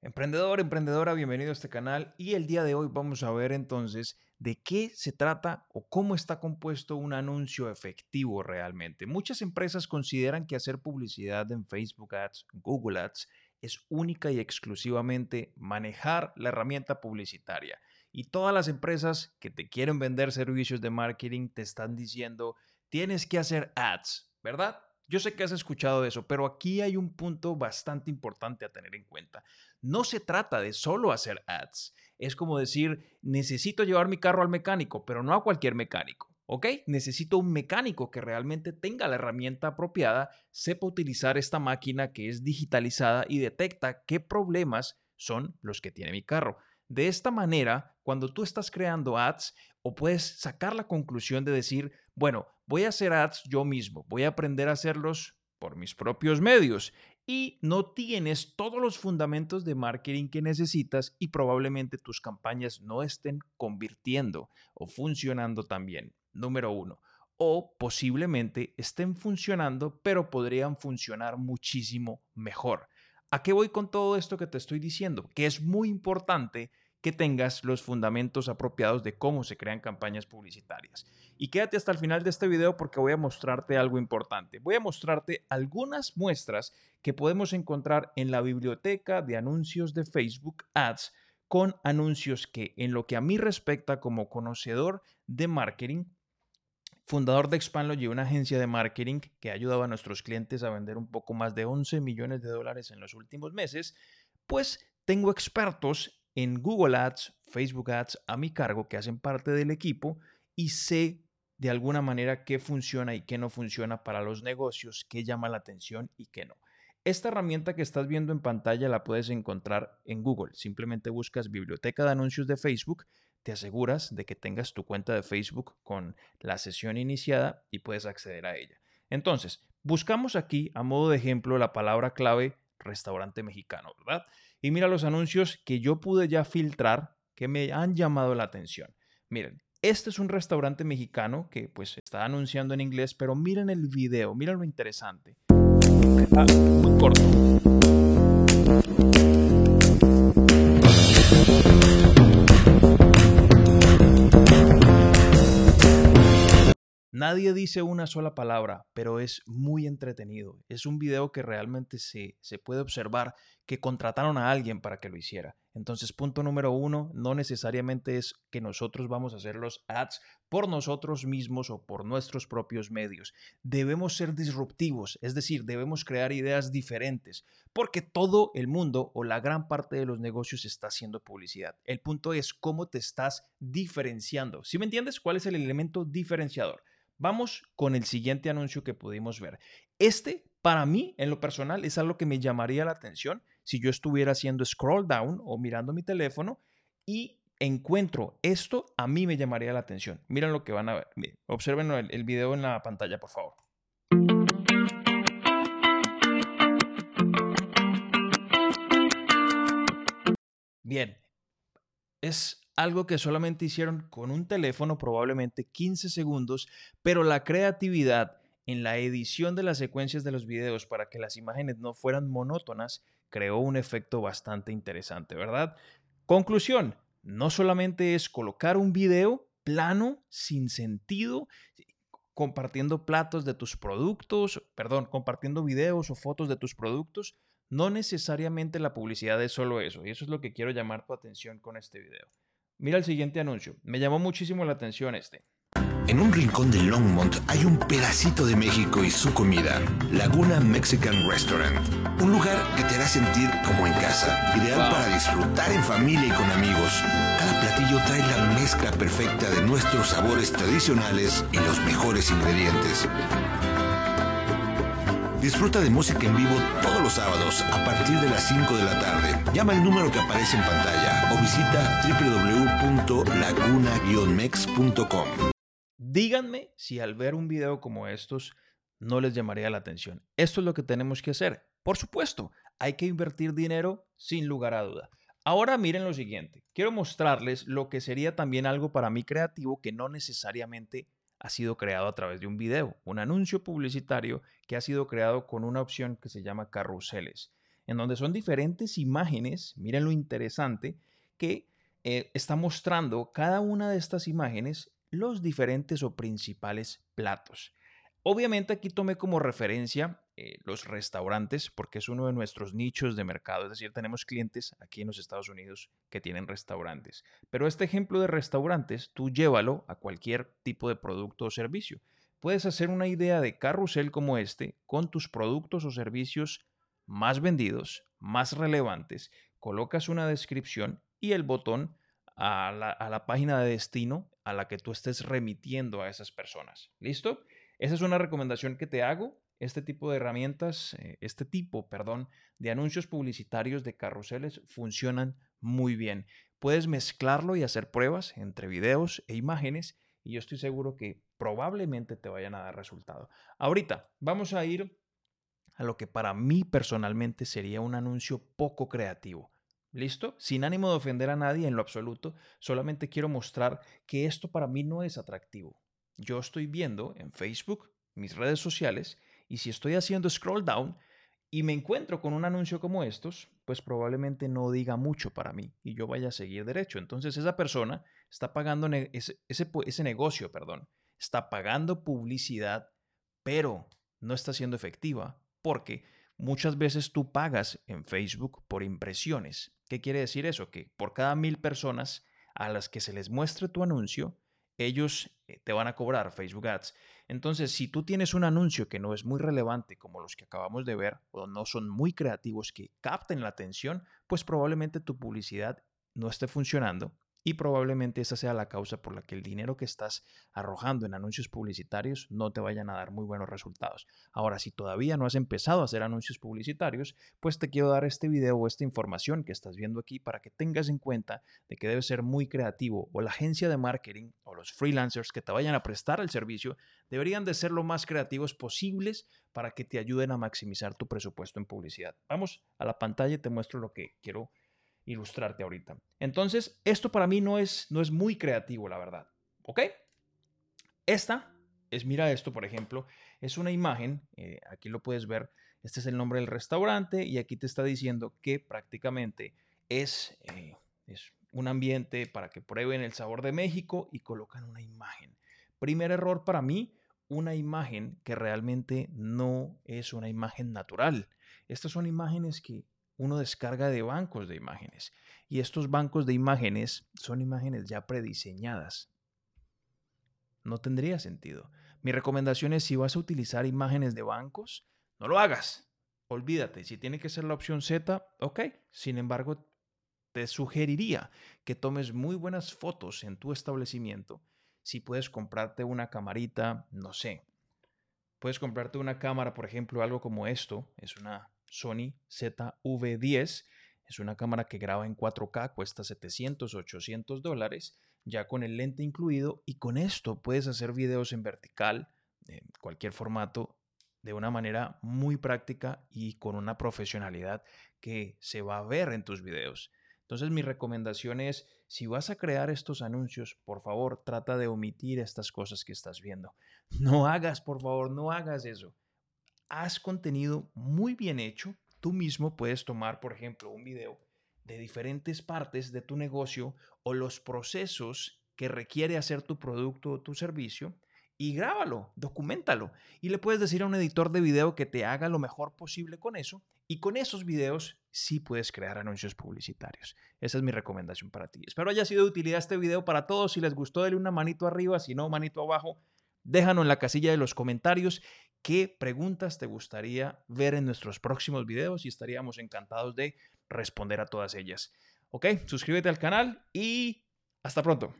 Emprendedor, emprendedora, bienvenido a este canal y el día de hoy vamos a ver entonces de qué se trata o cómo está compuesto un anuncio efectivo realmente. Muchas empresas consideran que hacer publicidad en Facebook Ads, Google Ads, es única y exclusivamente manejar la herramienta publicitaria. Y todas las empresas que te quieren vender servicios de marketing te están diciendo, tienes que hacer ads, ¿verdad? Yo sé que has escuchado eso, pero aquí hay un punto bastante importante a tener en cuenta. No se trata de solo hacer ads. Es como decir, necesito llevar mi carro al mecánico, pero no a cualquier mecánico. ¿Ok? Necesito un mecánico que realmente tenga la herramienta apropiada, sepa utilizar esta máquina que es digitalizada y detecta qué problemas son los que tiene mi carro. De esta manera, cuando tú estás creando ads, o puedes sacar la conclusión de decir, bueno, voy a hacer ads yo mismo, voy a aprender a hacerlos por mis propios medios y no tienes todos los fundamentos de marketing que necesitas y probablemente tus campañas no estén convirtiendo o funcionando tan bien. Número uno. O posiblemente estén funcionando, pero podrían funcionar muchísimo mejor. ¿A qué voy con todo esto que te estoy diciendo? Que es muy importante que tengas los fundamentos apropiados de cómo se crean campañas publicitarias. Y quédate hasta el final de este video porque voy a mostrarte algo importante. Voy a mostrarte algunas muestras que podemos encontrar en la biblioteca de anuncios de Facebook Ads con anuncios que en lo que a mí respecta como conocedor de marketing, fundador de Expandlogy, una agencia de marketing que ha ayudado a nuestros clientes a vender un poco más de 11 millones de dólares en los últimos meses, pues tengo expertos en Google Ads, Facebook Ads a mi cargo que hacen parte del equipo y sé de alguna manera qué funciona y qué no funciona para los negocios, qué llama la atención y qué no. Esta herramienta que estás viendo en pantalla la puedes encontrar en Google. Simplemente buscas biblioteca de anuncios de Facebook, te aseguras de que tengas tu cuenta de Facebook con la sesión iniciada y puedes acceder a ella. Entonces, buscamos aquí a modo de ejemplo la palabra clave restaurante mexicano, ¿verdad? Y mira los anuncios que yo pude ya filtrar que me han llamado la atención. Miren, este es un restaurante mexicano que pues está anunciando en inglés, pero miren el video, miren lo interesante. Ah, muy corto. Nadie dice una sola palabra, pero es muy entretenido. Es un video que realmente se, se, puede observar que contrataron a alguien para que lo hiciera. Entonces, punto número uno, no necesariamente es que nosotros vamos a hacer los ads por nosotros mismos o por nuestros propios medios. Debemos ser disruptivos, es decir, debemos crear ideas diferentes, porque todo el mundo o la gran parte de los negocios está haciendo publicidad. El punto es cómo te estás diferenciando. ¿Sí me entiendes? ¿Cuál es el elemento diferenciador? Vamos con el siguiente anuncio que pudimos ver. Este, para mí, en lo personal, es algo que me llamaría la atención si yo estuviera haciendo scroll down o mirando mi teléfono y encuentro esto, a mí me llamaría la atención. Miren lo que van a ver. observen el, el video en la pantalla, por favor. Bien, es algo que solamente hicieron con un teléfono, probablemente 15 segundos, pero la creatividad en la edición de las secuencias de los videos para que las imágenes no fueran monótonas creó un efecto bastante interesante, ¿verdad? Conclusión, no solamente es colocar un video plano, sin sentido, compartiendo platos de tus productos, perdón, compartiendo videos o fotos de tus productos, no necesariamente la publicidad es solo eso, y eso es lo que quiero llamar tu atención con este video. Mira el siguiente anuncio. Me llamó muchísimo la atención este. En un rincón de Longmont hay un pedacito de México y su comida, Laguna Mexican Restaurant. Un lugar que te hará sentir como en casa, ideal para disfrutar en familia y con amigos. Cada platillo trae la mezcla perfecta de nuestros sabores tradicionales y los mejores ingredientes. Disfruta de música en vivo todos los sábados a partir de las 5 de la tarde. Llama el número que aparece en pantalla o visita www.laguna-mex.com. Díganme si al ver un video como estos no les llamaría la atención. Esto es lo que tenemos que hacer. Por supuesto, hay que invertir dinero sin lugar a duda. Ahora miren lo siguiente. Quiero mostrarles lo que sería también algo para mí creativo que no necesariamente ha sido creado a través de un video, un anuncio publicitario que ha sido creado con una opción que se llama carruseles. en donde son diferentes imágenes, miren lo interesante, que eh, está mostrando cada una de estas imágenes los diferentes o principales platos. Obviamente aquí tomé como referencia eh, los restaurantes porque es uno de nuestros nichos de mercado, es decir, tenemos clientes aquí en los Estados Unidos que tienen restaurantes. Pero este ejemplo de restaurantes, tú llévalo a cualquier tipo de producto o servicio. Puedes hacer una idea de carrusel como este con tus productos o servicios más vendidos, más relevantes, colocas una descripción y el botón a la, a la página de destino a la que tú estés remitiendo a esas personas. ¿Listo? Esa es una recomendación que te hago. Este tipo de herramientas, eh, este tipo, perdón, de anuncios publicitarios de carruseles funcionan muy bien. Puedes mezclarlo y hacer pruebas entre videos e imágenes y yo estoy seguro que probablemente te vayan a dar resultado. Ahorita vamos a ir a lo que para mí personalmente sería un anuncio poco creativo. ¿Listo? Sin ánimo de ofender a nadie en lo absoluto, solamente quiero mostrar que esto para mí no es atractivo yo estoy viendo en Facebook, mis redes sociales, y si estoy haciendo scroll down y me encuentro con un anuncio como estos, pues probablemente no diga mucho para mí y yo vaya a seguir derecho. Entonces esa persona está pagando ese, ese, negocio, perdón, está pagando publicidad, pero no está siendo efectiva porque muchas veces tú pagas en Facebook por impresiones. ¿Qué quiere decir eso? Que por cada mil personas a las que se les muestre tu anuncio, ellos eh, te van a cobrar Facebook Ads. Entonces, si tú tienes un anuncio que no es muy relevante, como los que acabamos de ver, o no son muy creativos que capten la atención, pues probablemente tu publicidad no esté funcionando y probablemente esa sea la causa por la que el dinero que estás arrojando en anuncios publicitarios no te vayan a dar muy buenos resultados. Ahora, si todavía no has empezado a hacer anuncios publicitarios, pues te quiero dar este video o esta información que estás viendo aquí para que tengas en cuenta de que debes ser muy creativo o la agencia de marketing o los freelancers que te vayan a prestar el servicio deberían de ser lo más creativos posibles para que te ayuden a maximizar tu presupuesto en publicidad. Vamos a la pantalla y te muestro lo que quiero ilustrarte ahorita. Entonces, esto para mí no es, no es muy creativo, la verdad. ¿Ok? Esta es, mira esto, por ejemplo, es una imagen, eh, aquí lo puedes ver, este es el nombre del restaurante y aquí te está diciendo que prácticamente es, eh, es un ambiente para que prueben el sabor de México y colocan una imagen. Primer error para mí, una imagen que realmente no es una imagen natural. Estas son imágenes que uno descarga de bancos de imágenes. Y estos bancos de imágenes son imágenes ya prediseñadas. No tendría sentido. Mi recomendación es si vas a utilizar imágenes de bancos, no lo hagas. Olvídate, si tiene que ser la opción Z, ok. Sin embargo, te sugeriría que tomes muy buenas fotos en tu establecimiento. Si puedes comprarte una camarita, no sé. Puedes comprarte una cámara, por ejemplo, algo como esto. Es una Sony ZV10. Es una cámara que graba en 4K, cuesta 700, 800 dólares, ya con el lente incluido. Y con esto puedes hacer videos en vertical, en cualquier formato, de una manera muy práctica y con una profesionalidad que se va a ver en tus videos. Entonces mi recomendación es, si vas a crear estos anuncios, por favor, trata de omitir estas cosas que estás viendo. No hagas, por favor, no hagas eso haz contenido muy bien hecho. Tú mismo puedes tomar, por ejemplo, un video de diferentes partes de tu negocio o los procesos que requiere hacer tu producto o tu servicio y grábalo, documentalo. Y le puedes decir a un editor de video que te haga lo mejor posible con eso. Y con esos videos sí puedes crear anuncios publicitarios. Esa es mi recomendación para ti. Espero haya sido de utilidad este video para todos. Si les gustó, denle una manito arriba. Si no, manito abajo. Déjalo en la casilla de los comentarios qué preguntas te gustaría ver en nuestros próximos videos y estaríamos encantados de responder a todas ellas. ¿Ok? Suscríbete al canal y hasta pronto.